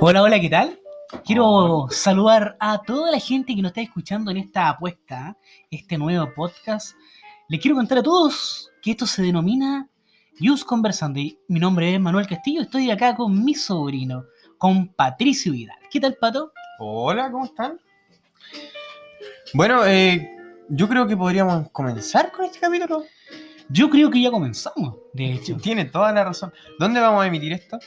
Hola, hola, ¿qué tal? Quiero saludar a toda la gente que nos está escuchando en esta apuesta, este nuevo podcast. Les quiero contar a todos que esto se denomina News Conversando. Y mi nombre es Manuel Castillo, estoy acá con mi sobrino, con Patricio Vidal. ¿Qué tal, Pato? Hola, ¿cómo están? Bueno, eh, yo creo que podríamos comenzar con este capítulo. Yo creo que ya comenzamos, de hecho. Tiene toda la razón. ¿Dónde vamos a emitir esto?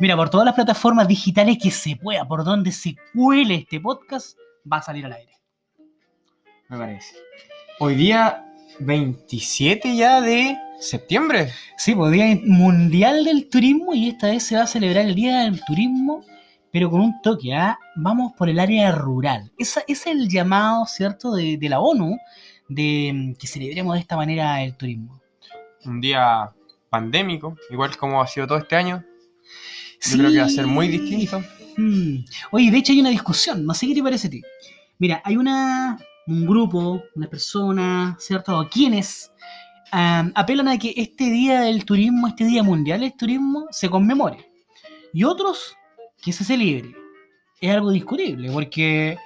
Mira, por todas las plataformas digitales que se pueda, por donde se cuele este podcast, va a salir al aire. Me parece. Hoy día 27 ya de septiembre. Sí, pues Día Mundial del Turismo y esta vez se va a celebrar el Día del Turismo, pero con un toque, ¿ah? Vamos por el área rural. Esa, es el llamado, ¿cierto?, de, de la ONU, de mm, que celebremos de esta manera el turismo. Un día pandémico, igual como ha sido todo este año. Yo creo que va a ser muy distinto. Mm. Oye, de hecho hay una discusión, no sé qué te parece a ti. Mira, hay una, un grupo, una persona, ¿cierto? O quienes apelan a que este día del turismo, este día mundial del turismo, se conmemore. Y otros que se celebre. Es algo discutible, porque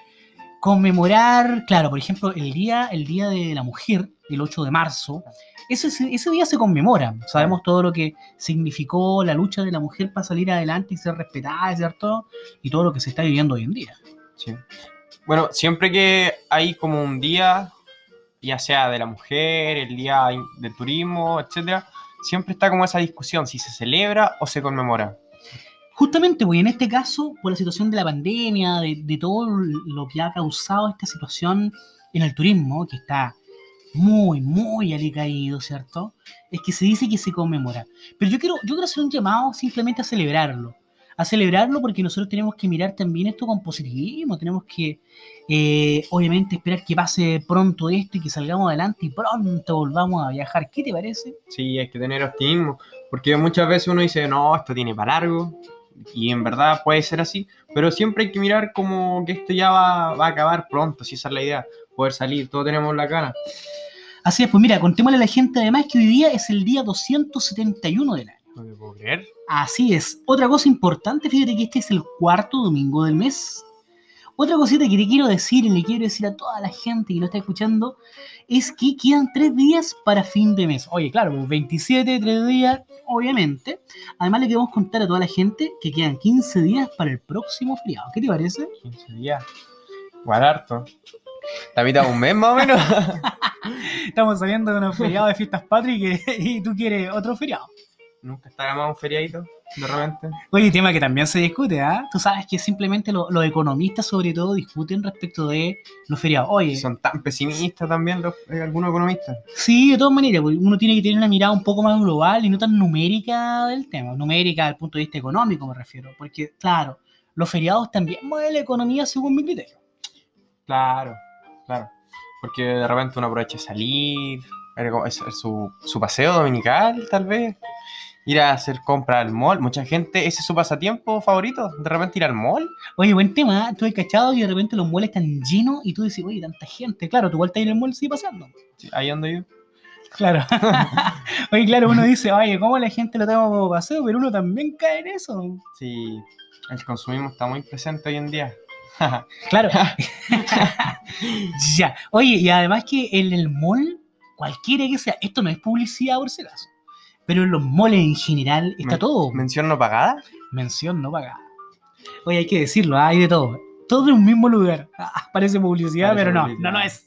conmemorar, claro, por ejemplo, el día, el día de la mujer, el 8 de marzo, ese, ese día se conmemora. Sabemos todo lo que significó la lucha de la mujer para salir adelante y ser respetada, ¿cierto? Y todo lo que se está viviendo hoy en día. Sí. Bueno, siempre que hay como un día, ya sea de la mujer, el día del turismo, etcétera, siempre está como esa discusión si se celebra o se conmemora. Justamente, pues en este caso, por la situación de la pandemia, de, de todo lo que ha causado esta situación en el turismo, que está muy, muy alicaído, ¿cierto? Es que se dice que se conmemora. Pero yo quiero, yo quiero hacer un llamado simplemente a celebrarlo. A celebrarlo porque nosotros tenemos que mirar también esto con positivismo. Tenemos que, eh, obviamente, esperar que pase pronto esto y que salgamos adelante y pronto volvamos a viajar. ¿Qué te parece? Sí, hay que tener optimismo, porque muchas veces uno dice, no, esto tiene para largo, y en verdad puede ser así, pero siempre hay que mirar como que esto ya va, va a acabar pronto, si esa es la idea, poder salir, todos tenemos la gana. Así es, pues mira, contémosle a la gente además que hoy día es el día 271 del año. No me puedo creer. Así es. Otra cosa importante, fíjate que este es el cuarto domingo del mes. Otra cosita que te quiero decir y le quiero decir a toda la gente que lo está escuchando es que quedan tres días para fin de mes. Oye, claro, pues 27, tres días, obviamente. Además, le queremos contar a toda la gente que quedan 15 días para el próximo feriado. ¿Qué te parece? 15 días. Igual harto. La mitad de un mes más o menos. Estamos saliendo de un feriado de fiestas patrias y tú quieres otro feriado. Nunca está más un feriadito, de repente. Oye, tema que también se discute, ¿ah? Tú sabes que simplemente lo- los economistas, sobre todo, discuten respecto de los feriados. Oye, Son tan pesimistas también los, eh, algunos economistas. sí, de todas maneras, pues, uno tiene que tener una mirada un poco más global y no tan numérica del tema. Numérica desde el punto de vista económico, me refiero. Porque, claro, los feriados también mueven la economía según mi criterio. Claro, claro. Porque de repente uno aprovecha salir, su, su paseo dominical, tal vez. Ir a hacer compra al mall. Mucha gente, ese es su pasatiempo favorito. De repente ir al mall. Oye, buen tema, ¿ah? tú has cachado y de repente los malls están llenos y tú dices, oye, tanta gente. Claro, tú vuelta en el mall sigue pasando. Sí, ahí ando yo. Claro. Oye, claro, uno dice, oye, ¿cómo la gente lo toma como paseo? Pero uno también cae en eso. Sí, el consumismo está muy presente hoy en día. Claro. ya. Oye, y además que en el mall, cualquiera que sea, esto no es publicidad por si acaso, pero en los malls en general está Men- todo. ¿Mención no pagada? Mención no pagada. Oye, hay que decirlo, ah, hay de todo. Todo en un mismo lugar. Ah, parece publicidad, Parece pero no, publicidad. no, no es.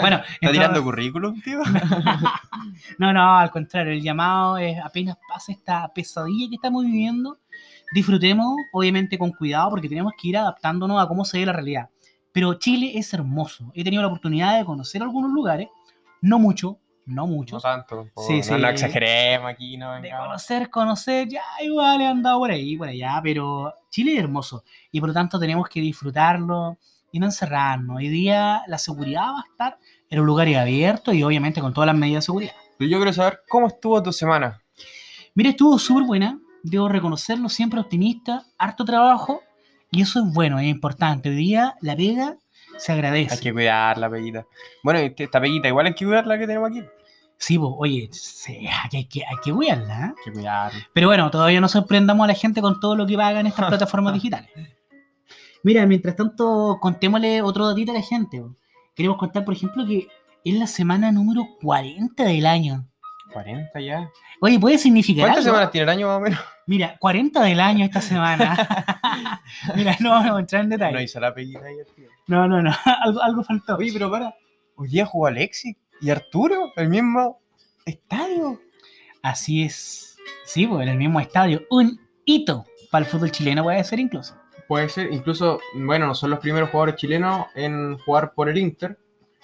Bueno, ¿Está tirando currículum, tío? no, no, al contrario, el llamado es apenas pasa esta pesadilla que estamos viviendo, disfrutemos, obviamente con cuidado, porque tenemos que ir adaptándonos a cómo se ve la realidad. Pero Chile es hermoso. He tenido la oportunidad de conocer algunos lugares, no mucho, no No muchos. tanto. tampoco. Sí, no, sí. no exageremos aquí, no De vengamos. conocer, conocer, ya igual he andado por ahí, por allá, pero Chile es hermoso y por lo tanto tenemos que disfrutarlo y no encerrarnos. Hoy día la seguridad va a estar en un lugar abierto y obviamente con todas las medidas de seguridad. Pero yo quiero saber cómo estuvo tu semana. Mira, estuvo súper buena, debo reconocerlo, siempre optimista, harto trabajo y eso es bueno, es importante. Hoy día la pega se agradece. Hay que cuidar la peguita. Bueno, y esta peguita igual hay que cuidar la que tenemos aquí. Sí, pues, oye, sí, hay que, hay que, cuidarla, ¿eh? Hay que cuidarlo. Pero bueno, todavía no sorprendamos a la gente con todo lo que pagan estas plataformas digitales. Mira, mientras tanto, contémosle otro datito a la gente. Queremos contar, por ejemplo, que es la semana número 40 del año. 40 ya. Oye, ¿puede significar ¿Cuántas algo? semanas tiene el año más o menos? Mira, 40 del año esta semana. Mira, no vamos a entrar en No detalle. hizo la peguita ahí, tío. No, no, no, algo, algo faltó. Oye, pero para. Hoy día jugó Alexis y Arturo, el mismo estadio. Así es. Sí, pues en el mismo estadio. Un hito para el fútbol chileno puede ser incluso. Puede ser, incluso, bueno, no son los primeros jugadores chilenos en jugar por el Inter.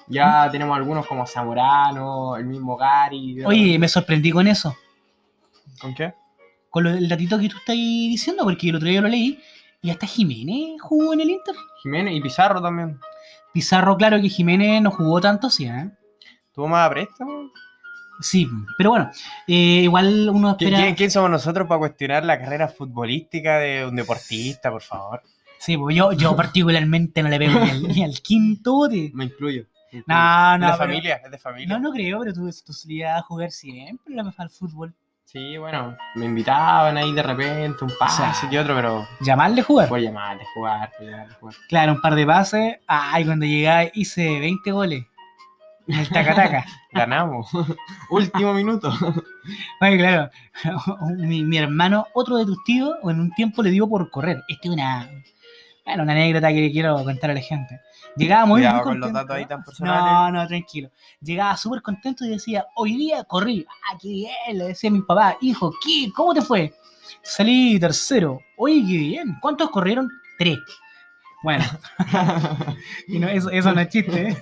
Ya tenemos algunos como Zamorano, el mismo Gary. Oye, me sorprendí con eso. ¿Con qué? Con lo, el datito que tú estás diciendo, porque el otro día lo leí. Y hasta Jiménez jugó en el Inter. Jiménez y Pizarro también. Pizarro, claro que Jiménez no jugó tanto, sí, ¿eh? ¿Tuvo más a préstamo? Sí, pero bueno, eh, igual uno ¿Qui- espera. ¿Quién, quién somos nosotros para cuestionar la carrera futbolística de un deportista, por favor? Sí, pues yo, yo particularmente no le pego ni al, ni al quinto bote. Me incluyo. No, no, Es de familia, es de familia. No, no creo, pero tú, tú solías jugar siempre la al fútbol. Sí, bueno, me invitaban ahí de repente, un pase sea, y otro, pero Llamarle a jugar. por llamarle, jugar, por llamarle, jugar. Claro, un par de pases. Ay, cuando llegaba hice 20 goles. En el taca-taca. Ganamos. Último minuto. Oye, claro. mi, mi hermano, otro de tus tíos, en un tiempo le dio por correr. Esta es una, bueno, una anécdota que quiero contar a la gente. Llegaba muy, Cuidado muy con los contento. datos ahí tan No, personales. no, tranquilo. Llegaba súper contento y decía, hoy día corrí. Ah, qué bien. Le decía a mi papá, hijo, ¿qué? ¿Cómo te fue? Salí tercero. Oye, qué bien. ¿Cuántos corrieron? Tres. Bueno, y no, eso, eso no es chiste, ¿eh?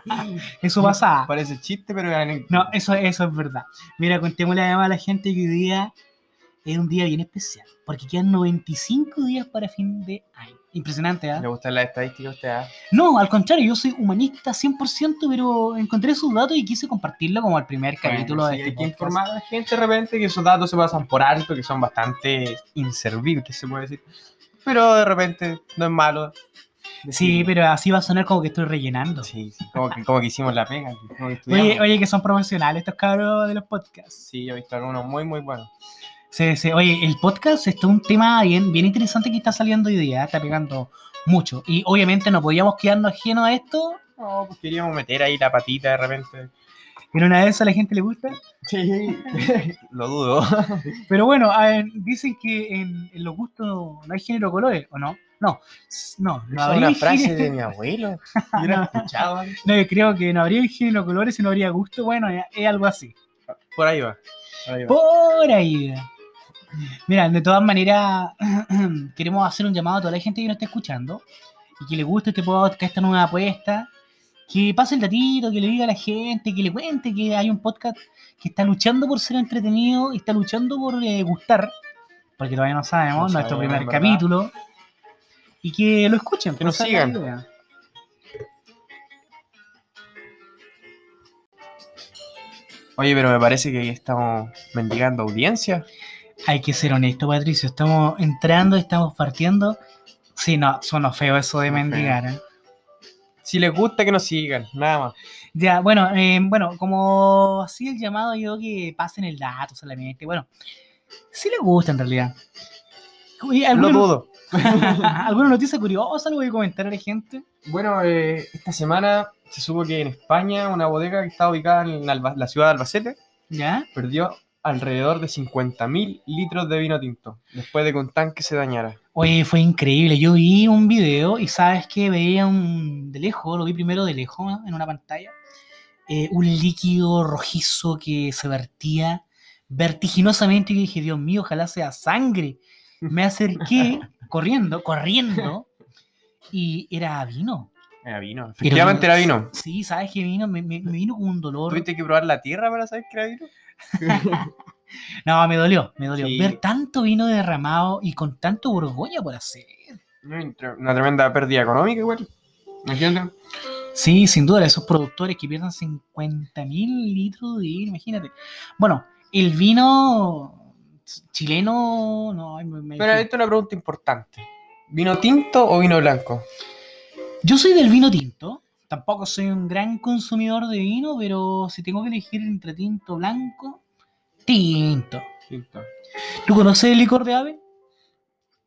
Eso pasaba. Parece chiste, pero. No, eso, eso es verdad. Mira, contémosle además a la gente que hoy día es un día bien especial, porque quedan 95 días para fin de año. Impresionante, ¿ah? ¿Le gustan las estadísticas a usted? ah? No, al contrario, yo soy humanista 100%, pero encontré esos datos y quise compartirlo como el primer capítulo Bueno, de sí, este hay que podcast. informar a la gente de repente que esos datos se pasan por alto, que son bastante inservibles, se puede decir. Pero de repente no es malo. Sí, pero así va a sonar como que estoy rellenando. Sí, sí, como que, como que hicimos la pega. que Oye, oye, que son profesionales estos cabros de los podcasts. Sí, yo he visto algunos muy, muy buenos. Sí, sí. Oye, el podcast es un tema bien, bien interesante que está saliendo hoy día, está pegando mucho. Y obviamente no podíamos quedarnos ajenos a esto. No, pues queríamos meter ahí la patita de repente. En una de esas a la gente le gusta. Sí, lo dudo. Pero bueno, ver, dicen que en, en los gustos no hay género de colores, ¿o no? No, no, no es habría una frase género- de mi abuelo. Yo No. escuchaba. No, yo creo que no habría género colores y no habría gusto. Bueno, es, algo así. Por ahí va. Por ahí va. Por ahí. Mira, de todas maneras, queremos hacer un llamado a toda la gente que nos está escuchando y que le guste este podcast, esta nueva apuesta. Que pase el datito, que le diga a la gente, que le cuente que hay un podcast que está luchando por ser entretenido y está luchando por eh, gustar, porque todavía no sabemos, No nuestro sabemos, primer capítulo. Y que lo escuchen. Que nos pues, la sigan. Oye, pero me parece que estamos mendigando audiencia. Hay que ser honesto, Patricio. Estamos entrando, estamos partiendo. Sí, no, suena feo eso de mendigar. ¿eh? Si les gusta, que nos sigan, nada más. Ya, bueno, eh, bueno, como así el llamado yo que pasen el dato solamente. Bueno, sí les gusta en realidad. Lo ¿alguna, dudo. ¿Alguna noticia curiosa? ¿Lo voy a comentar a la gente? Bueno, eh, esta semana se supo que en España una bodega que está ubicada en Alba- la ciudad de Albacete ¿Ya? perdió alrededor de 50.000 litros de vino tinto después de que un tanque se dañara. Oye, fue increíble. Yo vi un video y sabes que veía un de lejos, lo vi primero de lejos ¿no? en una pantalla, eh, un líquido rojizo que se vertía vertiginosamente y yo dije, Dios mío, ojalá sea sangre. Me acerqué corriendo, corriendo y era vino. Era vino. Efectivamente era vino. Sí, sabes que vino, me, me- me vino con un dolor. ¿Tuviste que probar la tierra para saber que era vino? No, me dolió, me dolió. Sí. Ver tanto vino derramado y con tanto Borgoña por hacer. Una tremenda pérdida económica igual. Imagínate. Sí, sin duda, esos productores que pierdan 50 mil litros de vino, imagínate. Bueno, el vino chileno, no, me- Pero esta es una pregunta importante. ¿Vino tinto o vino blanco? yo soy del vino tinto, tampoco soy un gran consumidor de vino, pero si tengo que elegir entre tinto blanco, tinto. Tinto. ¿Tú conoces el licor de ave?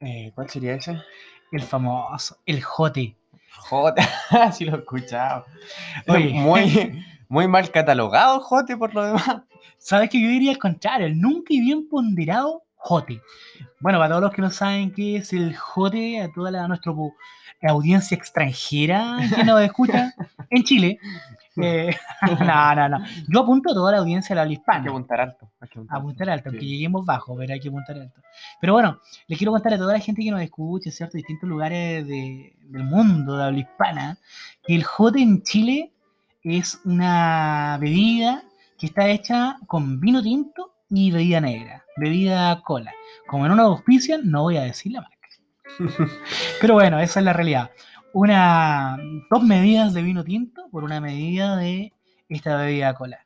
Eh, ¿Cuál sería ese? El famoso, el jote. Jote, sí lo he escuchado. Oye. Muy, muy mal catalogado, Jote, por lo demás. ¿Sabes que yo diría al contrario? El nunca y bien ponderado jote. Bueno, para todos los que no saben qué es el jote, a toda la, audiencia extranjera que nos escucha en Chile. eh, no, no, no. Yo apunto a toda la audiencia de la habla Hay que hispana. apuntar alto. Hay que apuntar, Apuntar alto, aunque Sí. lleguemos bajo, pero hay que apuntar alto. Pero bueno, le quiero contar a toda la gente que nos escucha, ¿cierto? Distintos lugares de- del mundo de habla hispana, que el jote en Chile es una bebida que está hecha con vino tinto y bebida negra, bebida cola. Como en una auspicia, no voy a decir la marca. Pero bueno, esa es la realidad. Una, dos medidas de vino tinto por una medida de esta bebida cola.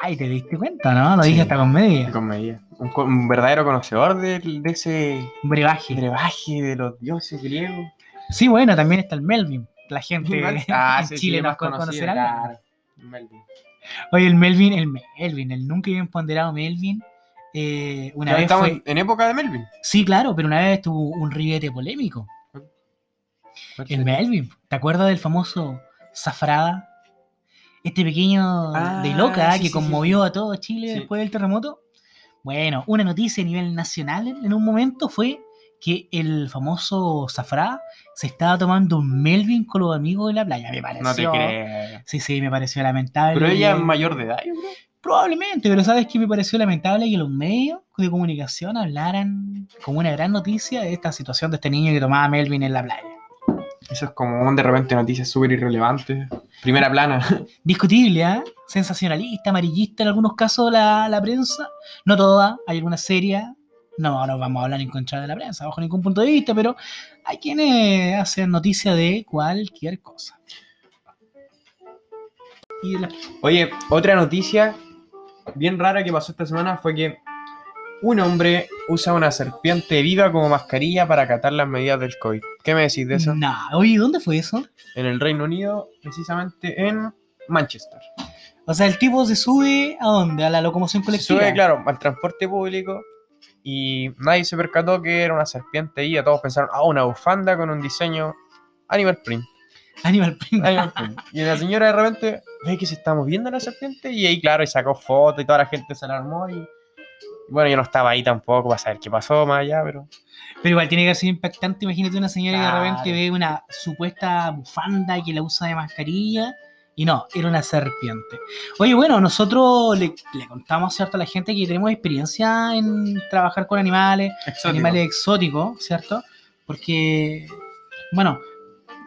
Ay, te diste cuenta, ¿no? Lo dije hasta con medida. Con medida. Un, verdadero conocedor de, ese Brebaje. brebaje de los dioses griegos. Sí, bueno, también está el Melvin. La gente Ah, en sí, Chile sí, nos conocerá. claro. Melvin. Oye, el Melvin, el Melvin, el nunca bien ponderado Melvin. Eh, una Ya vez estamos fue- en época de Melvin. Sí, claro, pero una vez tuvo un ribete polémico. El Melvin. ¿Te acuerdas del famoso Zafrada? Este pequeño Ah, de loca sí, que sí, conmovió a todo Chile después del terremoto. Bueno, una noticia a nivel nacional en un momento fue que el famoso Zafrada se estaba tomando un Melvin con los amigos de la playa. Me pareció. No te creo. Sí, sí, me pareció lamentable. Pero ella es mayor de edad, yo creo. Probablemente, pero ¿sabes qué me pareció lamentable? Que los medios de comunicación hablaran como una gran noticia de esta situación de este niño que tomaba Melvin en la playa. Eso es como un de repente noticias súper irrelevantes. Primera plana. Discutible, ¿ah? Sensacionalista, amarillista en algunos casos la, la prensa. No toda, hay algunas serias. No, no vamos a hablar en contra de la prensa, bajo ningún punto de vista, pero hay quienes hacen noticia de cualquier cosa. Y de la- Oye, otra noticia bien rara que pasó esta semana fue que un hombre usa una serpiente viva como mascarilla para acatar las medidas del COVID. ¿Qué me decís de eso? Nah, oye, ¿dónde fue eso? En el Reino Unido, precisamente en Manchester. O sea, el tipo se sube a dónde? A la locomoción Se colectiva. sube, claro, al transporte público y nadie se percató que era una serpiente viva. Todos pensaron, ah, una bufanda con un diseño animal print. Animal print. Animal print. Y la señora de repente ve que se está moviendo la serpiente y ahí, claro, y sacó fotos y toda la gente se alarmó y... y bueno, yo no estaba ahí tampoco para saber qué pasó más allá, pero... Pero igual tiene que ser impactante. Imagínate una señora que de Claro. repente ve una supuesta bufanda que la usa de mascarilla. Y no, era una serpiente. Oye, bueno, nosotros le, le contamos ¿cierto? a la gente que tenemos experiencia en trabajar con animales, Exótico. animales exóticos, ¿cierto? Porque, bueno,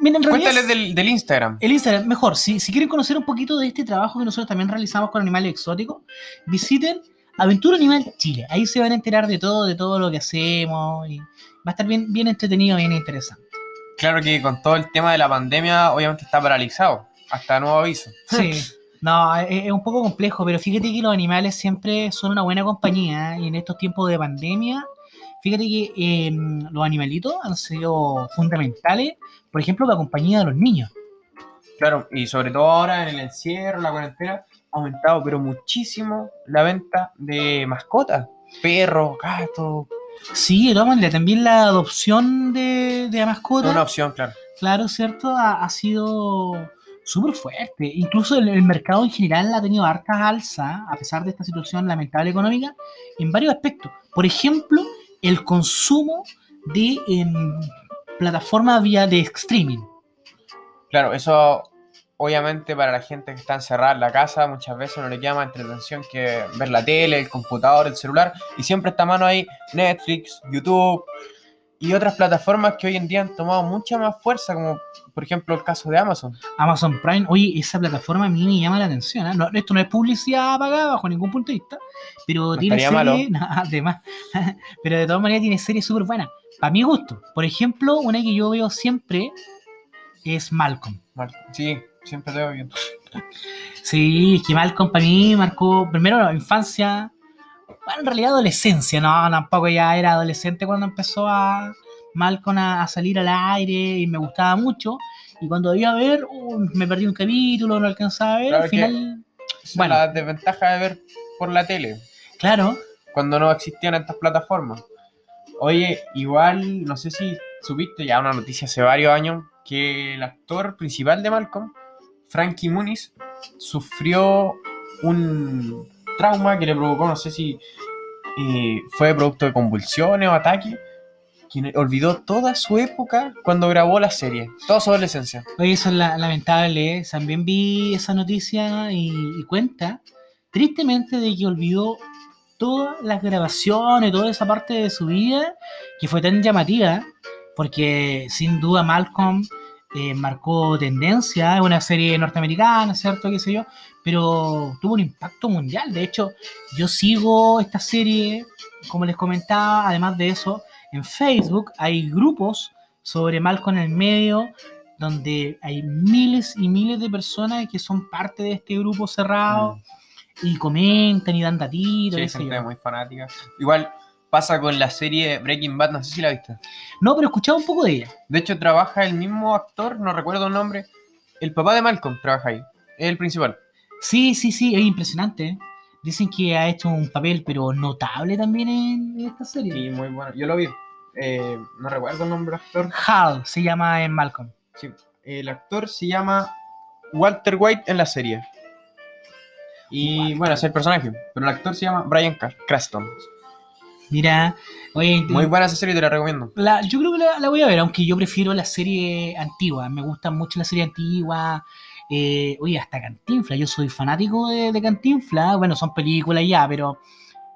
miren, Cuéntales del, del Instagram. el Instagram, mejor, si, si quieren conocer un poquito de este trabajo que nosotros también realizamos con animales exóticos, visiten Aventura Animal Chile. Ahí se van a enterar de todo, de todo lo que hacemos. Y va a estar bien, bien entretenido, bien interesante. Claro que con todo el tema de la pandemia, obviamente está paralizado. Hasta nuevo aviso. Sí. No, es, es un poco complejo, pero fíjate que los animales siempre son una buena compañía ¿eh? y en estos tiempos de pandemia, fíjate que eh, los animalitos han sido fundamentales, por ejemplo, la compañía de los niños. Claro, y sobre todo ahora en el encierro, la cuarentena, ha aumentado, pero muchísimo la venta de mascotas. Perros, gatos. Sí, maneras, también la adopción de, de mascotas. una opción, claro. claro, ¿cierto? Ha, ha sido súper fuerte. Incluso el, el mercado en general ha tenido hartas alzas, a pesar de esta situación lamentable económica, en varios aspectos. Por ejemplo, el consumo de em, plataformas vía de streaming. Claro, eso obviamente para la gente que está encerrada en la casa muchas veces no le queda más entretención que ver la tele, el computador, el celular y siempre está mano ahí Netflix, YouTube y otras plataformas que hoy en día han tomado mucha más fuerza como por ejemplo el caso de Amazon. Amazon Prime, oye, esa plataforma a mí me llama la atención. ¿eh? No, esto no es publicidad pagada bajo ningún punto de vista, pero No tiene series, no, además, pero de todas maneras tiene series súper buenas. Para mi gusto, por ejemplo, una que yo veo siempre es Malcolm. Mal- Sí, siempre te veo bien. Sí, es que Malcolm para mí marcó primero la infancia, bueno, en realidad adolescencia, no, tampoco ya era adolescente cuando empezó a Malcolm a, a salir al aire y me gustaba mucho. y cuando iba a ver, me perdí un capítulo, no alcanzaba a ver, Claro al final, Bueno. la desventaja de ver por la tele, claro, cuando no existían estas plataformas. Oye, igual, no sé si supiste ya una noticia hace varios años que el actor principal de Malcolm, Frankie Muniz, sufrió un trauma que le provocó, no sé si eh, fue producto de convulsiones o ataque, que olvidó toda su época cuando grabó la serie, toda su adolescencia. Oye, eso es la- lamentable. ¿eh? También vi esa noticia y, y cuenta, tristemente, de que olvidó todas las grabaciones, toda esa parte de su vida que fue tan llamativa, porque sin duda Malcolm eh, marcó tendencia, es una serie norteamericana, ¿cierto? ¿Qué sé yo? Pero tuvo un impacto mundial. De hecho, yo sigo esta serie, como les comentaba, además de eso, en Facebook hay grupos sobre Malcolm en el medio donde hay miles y miles de personas que son parte de este grupo cerrado y comentan y dan datitos. Mm. Sí, gente muy fanática. Igual pasa con la serie Breaking Bad, no sé si la viste. No, pero escuchaba un poco de ella. De hecho, trabaja el mismo actor, no recuerdo el nombre. El papá de Malcolm trabaja ahí. Es el principal. Sí, sí, sí, es impresionante. ¿eh? Dicen que ha hecho un papel, pero notable también en esta serie. Sí, muy bueno. Yo lo vi. Eh, no recuerdo el nombre del actor. Hal se llama en Malcolm. Sí, El actor se llama Walter White en la serie. Y Walter. bueno, es el personaje. Pero el actor se llama Brian Cranston. Mira, oye, Muy buena esa serie, te la recomiendo. la- yo creo que la, la voy a ver, aunque yo prefiero la serie antigua. Me gusta mucho la serie antigua. Eh, oye, hasta Cantinfla. Yo soy fanático de, de Cantinfla. Bueno, son películas ya, pero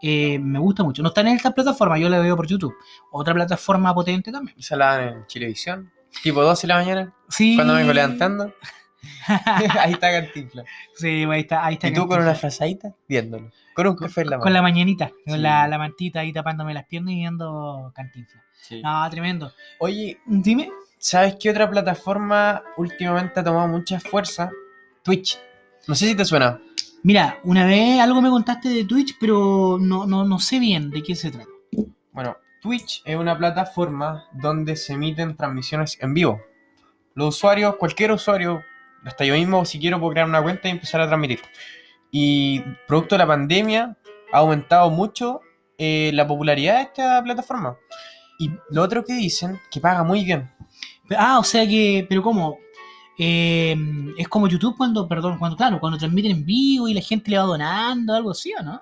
eh, me gusta mucho. No está en esta plataforma, yo la veo por YouTube. Otra plataforma potente también. Esa la dan en Chilevisión. Tipo 12 de la mañana. Sí. Cuando me vengo levantando. ahí está Cantinfla. sí, ahí está. Ahí está Y tú con una frazadita viéndolo. Con un café en la mano. Con la mañanita, con Sí. la, la mantita ahí tapándome las piernas y viendo Cantinfla. Sí. No, tremendo. Oye, Dime. ¿sabes qué otra plataforma últimamente ha tomado mucha fuerza? Twitch. No sé si te suena. Mira, una vez algo me contaste de Twitch, pero no, no, no sé bien de qué se trata. Bueno, Twitch es una plataforma donde se emiten transmisiones en vivo. Los usuarios, cualquier usuario, hasta yo mismo, si quiero, puedo crear una cuenta y empezar a transmitir. Y producto de la pandemia, ha aumentado mucho eh, la popularidad de esta plataforma. Y lo otro que dicen, que paga muy bien. Ah, o sea que, pero ¿cómo? Eh, es como YouTube cuando, perdón, cuando, claro, cuando transmiten en vivo y la gente le va donando, algo así, ¿o no?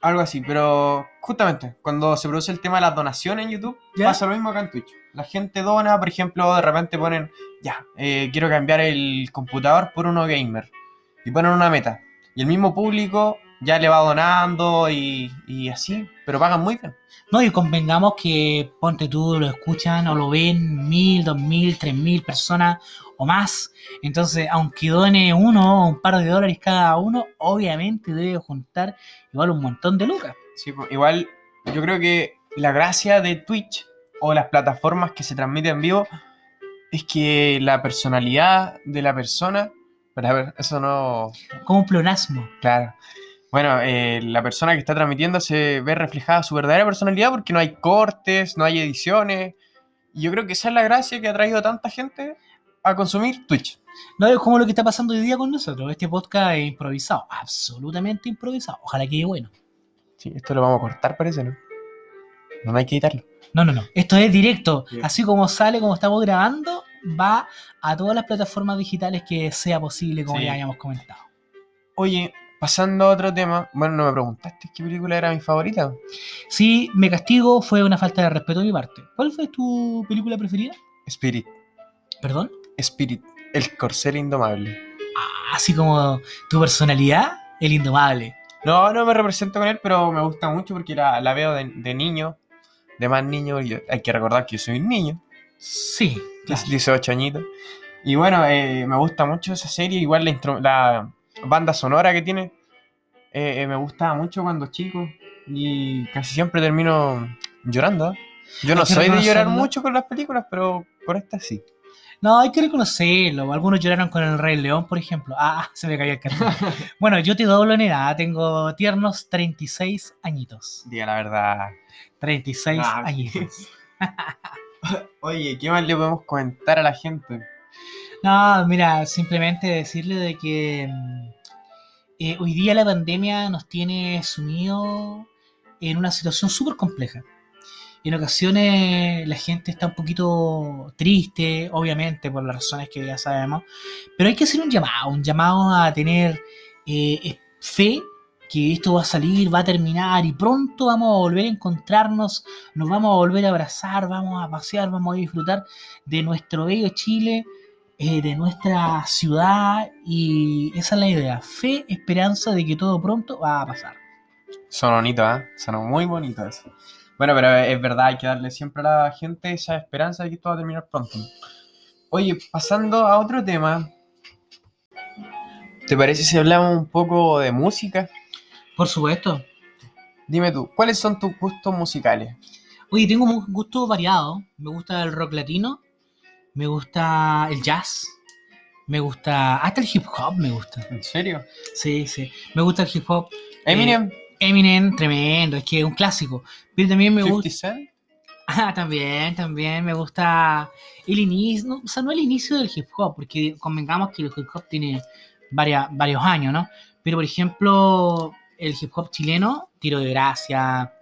Algo así, pero justamente cuando se produce el tema de las donaciones en YouTube, ¿Ya? pasa lo mismo acá en Twitch. La gente dona, por ejemplo, de repente ponen, ya, eh, quiero cambiar el computador por uno gamer. Y ponen una meta. Y el mismo público ya le va donando y, y así, pero pagan muy bien. No, y convengamos que, ponte tú, lo escuchan o lo ven mil, dos mil, tres mil personas o más. Entonces, aunque done uno o un par de dólares cada uno, obviamente debe juntar igual un montón de lucas. Sí, pues, igual yo creo que la gracia de Twitch o las plataformas que se transmiten en vivo es que la personalidad de la persona, pero a ver, eso no, Como un pleonasmo. Claro. Bueno, eh, la persona que está transmitiendo se ve reflejada su verdadera personalidad porque no hay cortes, no hay ediciones. Y yo creo que esa es la gracia que ha traído a tanta gente a consumir Twitch. No es como lo que está pasando hoy día con nosotros. Este podcast es improvisado, absolutamente improvisado. Ojalá quede bueno. Sí, esto lo vamos a cortar, parece, ¿no? No hay que editarlo. No, no, no. Esto es directo. Así como sale, como estamos grabando, va a todas las plataformas digitales que sea posible, como Sí. ya habíamos comentado. Oye, pasando a otro tema. Bueno, no me preguntaste qué película era mi favorita. Si me castigo, fue una falta de respeto de mi parte. ¿Cuál fue tu película preferida? Spirit. ¿Perdón? Spirit. El corcel indomable. Así como tu personalidad, el indomable. No, no me represento con él, pero me gusta mucho porque la, la veo de, de niño, de más niño. y hay que recordar que yo soy un niño. Sí, claro. 18 añitos. Y bueno, eh, me gusta mucho esa serie. Igual la, la banda sonora que tiene. eh, eh, me gustaba mucho cuando chico. Y casi siempre termino llorando. Yo no soy de llorar mucho con las películas, pero con esta sí. No, hay que reconocerlo. Algunos lloraron con el Rey León, por ejemplo. Ah, se me cayó el cartón. bueno, yo te doblo en edad. Tengo tiernos 36 añitos. Diga la verdad. 36 Ah, añitos. Oye, ¿qué más le podemos comentar a la gente? No, mira, simplemente decirle de que mm, eh, hoy día la pandemia nos tiene sumido en una situación súper compleja. En ocasiones la gente está un poquito triste, obviamente, por las razones que ya sabemos, pero hay que hacer un llamado, un llamado a tener eh, fe que esto va a salir, va a terminar y pronto vamos a volver a encontrarnos, nos vamos a volver a abrazar, vamos a pasear, vamos a disfrutar de nuestro bello Chile, eh, de nuestra ciudad y esa es la idea, fe, esperanza de que todo pronto va a pasar. Sonó bonito, ¿eh? Sonó muy bonito eso. Bueno, pero es verdad, hay que darle siempre a la gente esa esperanza de que esto va a terminar pronto. Oye, pasando a otro tema, ¿te parece si hablamos un poco de música? Por supuesto. Dime tú, ¿cuáles son tus gustos musicales? Oye, tengo un gusto variado. Me gusta el rock latino, me gusta el jazz, me gusta. Hasta el hip hop me gusta. ¿En serio? Sí, sí. Me gusta el hip hop. Eminem, Eminem, tremendo, es que es un clásico. Pero también me 50 gusta. Cent. Ah, también, también me gusta el inicio. No, o sea, no el inicio del hip hop, porque convengamos que el hip hop tiene varias, varios años, ¿no? Pero por ejemplo, el hip hop chileno, Tiro de Gracia,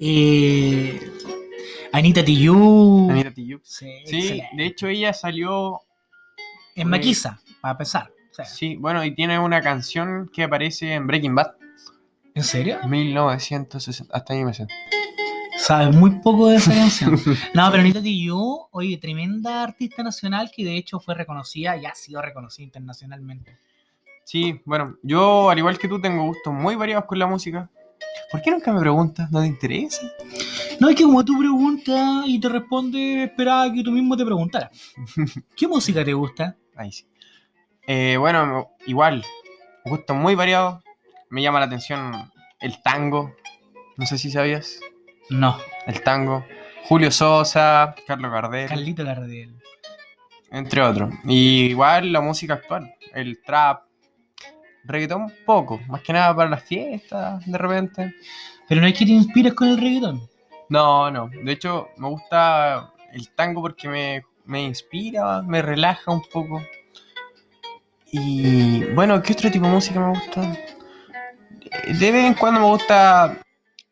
eh, Anita Tijoux. Anita Tijoux. Sí, de hecho ella salió, En Maquisa, para empezar. O sea, sí, bueno, y tiene una canción que aparece en Breaking Bad, ¿En serio? 1960, hasta ahí me sé. Sabes muy poco de esa canción. No, pero Anita Tijoux, oye, tremenda artista nacional que de hecho fue reconocida y ha sido reconocida internacionalmente. Sí, bueno, yo al igual que tú tengo gustos muy variados con la música. ¿Por qué nunca me preguntas? ¿No te interesa? No, es que como tú preguntas y te responde, esperaba que tú mismo te preguntaras. ¿Qué música te gusta? Ahí sí. Eh, bueno, igual, gustos muy variados. Me llama la atención el tango. No sé si sabías. No, El tango. Julio Sosa, Carlos Gardel, Carlito Gardel. entre otros. Y igual la música actual. El trap. Reggaetón poco. Más que nada para las fiestas, de repente. Pero no es que te inspires con el reggaetón. No, no. De hecho, me gusta el tango porque me, me inspira, me relaja un poco. Y bueno, ¿qué otro tipo de música me gusta? De vez en cuando me gusta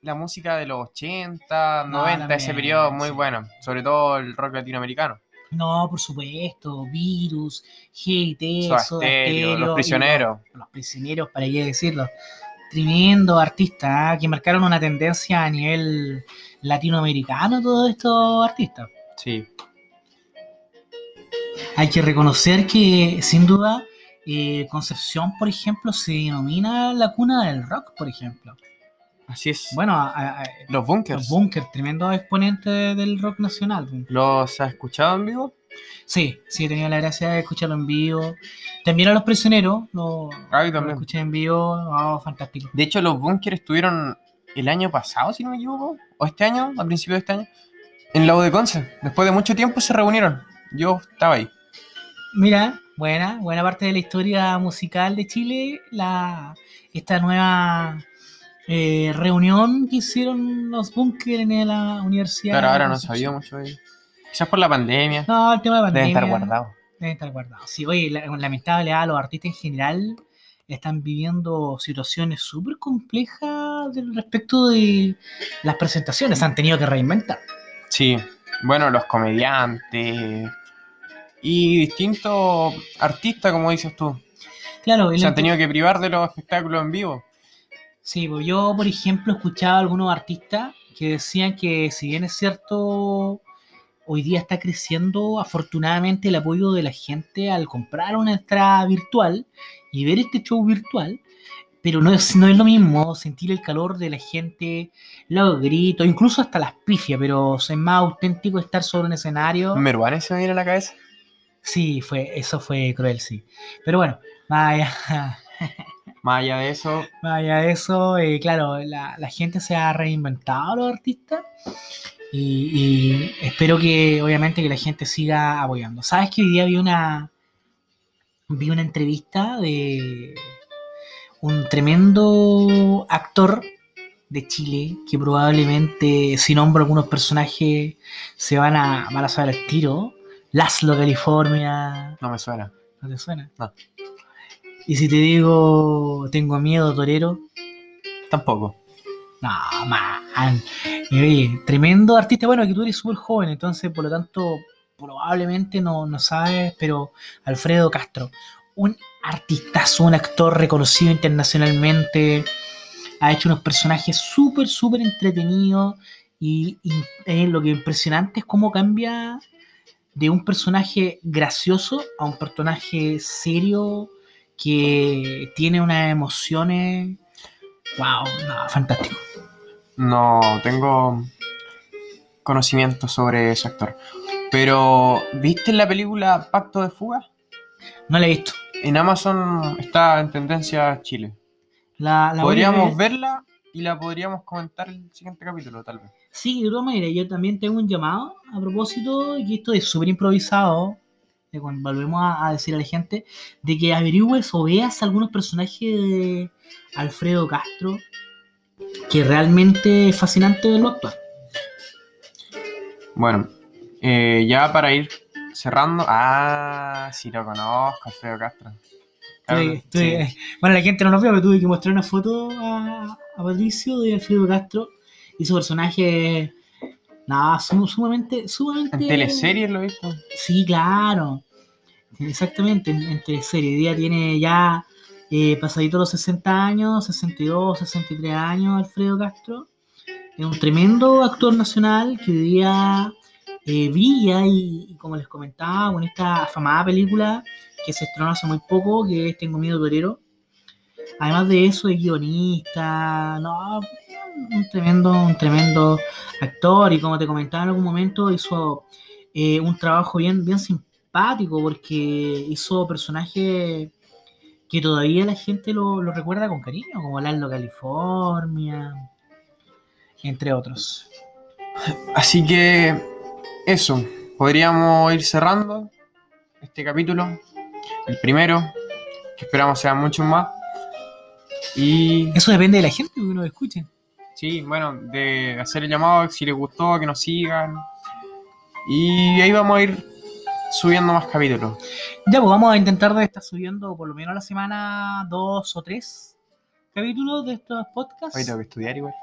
la música de los 80, 90, ese periodo muy sí. bueno. Sobre todo el rock latinoamericano. No, por supuesto. Virus, GT, Soda Soda Stereo, Stereo, Los Prisioneros. Los, los prisioneros, para qué decirlo. Tremendo artista, ¿ah? que marcaron una tendencia a nivel latinoamericano todos estos artistas. Sí. Hay que reconocer que, sin duda, eh, Concepción, por ejemplo, se denomina la cuna del rock, por ejemplo. Así es. Bueno, a- a- a- los los bunkers. Bunkers, tremendo exponente del rock nacional. ¿Los has escuchado en vivo? Sí, sí, he tenido la gracia de escucharlo en vivo. También a Los Prisioneros, lo, Ah, yo lo también. escuché en vivo, oh, fantástico. De hecho, los bunkers estuvieron el año pasado, si no me equivoco, o este año, a principios de este año, en la U de Conce. Después de mucho tiempo se reunieron. Yo estaba ahí. Mira, buena, buena parte de la historia musical de Chile, la, esta nueva eh, reunión que hicieron los Bunkers en la universidad. Claro, ahora no sabía mucho. Quizás por la pandemia. No, el tema de pandemia. Deben estar guardados. Deben estar guardados. Sí, oye, la- lamentable, ah, los artistas en general están viviendo situaciones súper complejas respecto de las presentaciones. Se han tenido que reinventar. Sí. Bueno, los comediantes y distintos artistas, como dices tú, Claro, se han tenido que privar de los espectáculos en vivo. Sí, pues yo, por ejemplo, escuchaba a algunos artistas que decían que si bien es cierto, hoy día está creciendo afortunadamente el apoyo de la gente al comprar una entrada virtual y ver este show virtual, pero no es, no es lo mismo sentir el calor de la gente, los gritos, incluso hasta las pifias, pero es más auténtico estar sobre un escenario. Meruane se me viene a la cabeza. Sí, fue, eso fue cruel, sí. Pero bueno, allá, Más allá de eso, Más allá de eso, eh, claro, la, la gente se ha reinventado los artistas y, y espero que obviamente que la gente siga apoyando. ¿Sabes que hoy día vi una vi una entrevista de un tremendo actor de Chile que probablemente si nombro algunos personajes se van a, van a saber el tiro? Laszlo, California. No me suena. ¿No te suena? No. Y si te digo, tengo miedo, torero. Tampoco. No, man. Y oye, tremendo artista. Bueno, que tú eres súper joven, entonces por lo tanto probablemente no, no sabes, pero Alfredo Castro, un artistazo, un actor reconocido internacionalmente, ha hecho unos personajes súper, súper entretenidos y, lo que es impresionante es cómo cambia de un personaje gracioso a un personaje serio que tiene unas emociones. Wow, no, fantástico. No tengo conocimiento sobre ese actor. Pero, ¿viste la película Pacto de Fuga? No la he visto. En Amazon está en tendencia Chile. La, Podríamos ver. verla y la podríamos comentar el siguiente capítulo, tal vez. Sí, de todas maneras, yo también tengo un llamado a propósito, y esto es súper improvisado, cuando volvemos a, a decir a la gente, de que averigües o veas algunos personajes de Alfredo Castro, que realmente es fascinante verlo actuar. Bueno, eh, ya para ir cerrando. Ah, sí lo conozco, Alfredo Castro. Claro, sí. Bueno, la gente no nos vio, pero tuve que mostrar una foto a, a Patricio de Alfredo Castro y su personaje, nada, sum- sumamente, sumamente... En teleseries lo he visto. Sí, claro. Exactamente, en, en teleserie. Hoy día tiene ya eh, pasadito los 60 años, 62, 63 años, Alfredo Castro. Es un tremendo actor nacional que hoy día eh, brilla y, y como les comentaba, con esta afamada película que se estrenó hace muy poco, que es Tengo Miedo Torero. Además de eso, es guionista, no, un tremendo, un tremendo actor y como te comentaba en algún momento, hizo eh, un trabajo bien, bien simpático porque hizo personajes que todavía la gente lo, recuerda con cariño, como Lalo California, entre otros. Así que eso, podríamos ir cerrando este capítulo, el primero, que esperamos sean muchos más. Y Eso depende de la gente que nos escuche. sí, bueno, de hacer el llamado, si les gustó, que nos sigan. Y ahí vamos a ir subiendo más capítulos. Ya, pues vamos a intentar de estar subiendo por lo menos a la semana dos o tres capítulos de estos podcasts. Hoy tengo que estudiar igual.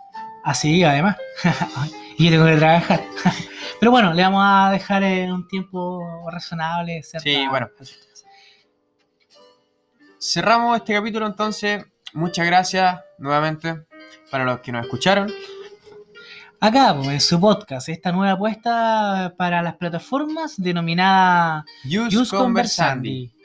Así, además. y yo tengo que trabajar. Pero bueno, le vamos a dejar en un tiempo razonable. Sí, bueno. Cerramos este capítulo entonces. Muchas gracias nuevamente para los que nos escucharon. Acá, pues, en su podcast, esta nueva apuesta para las plataformas denominada Yus Conversandi. Conversandi.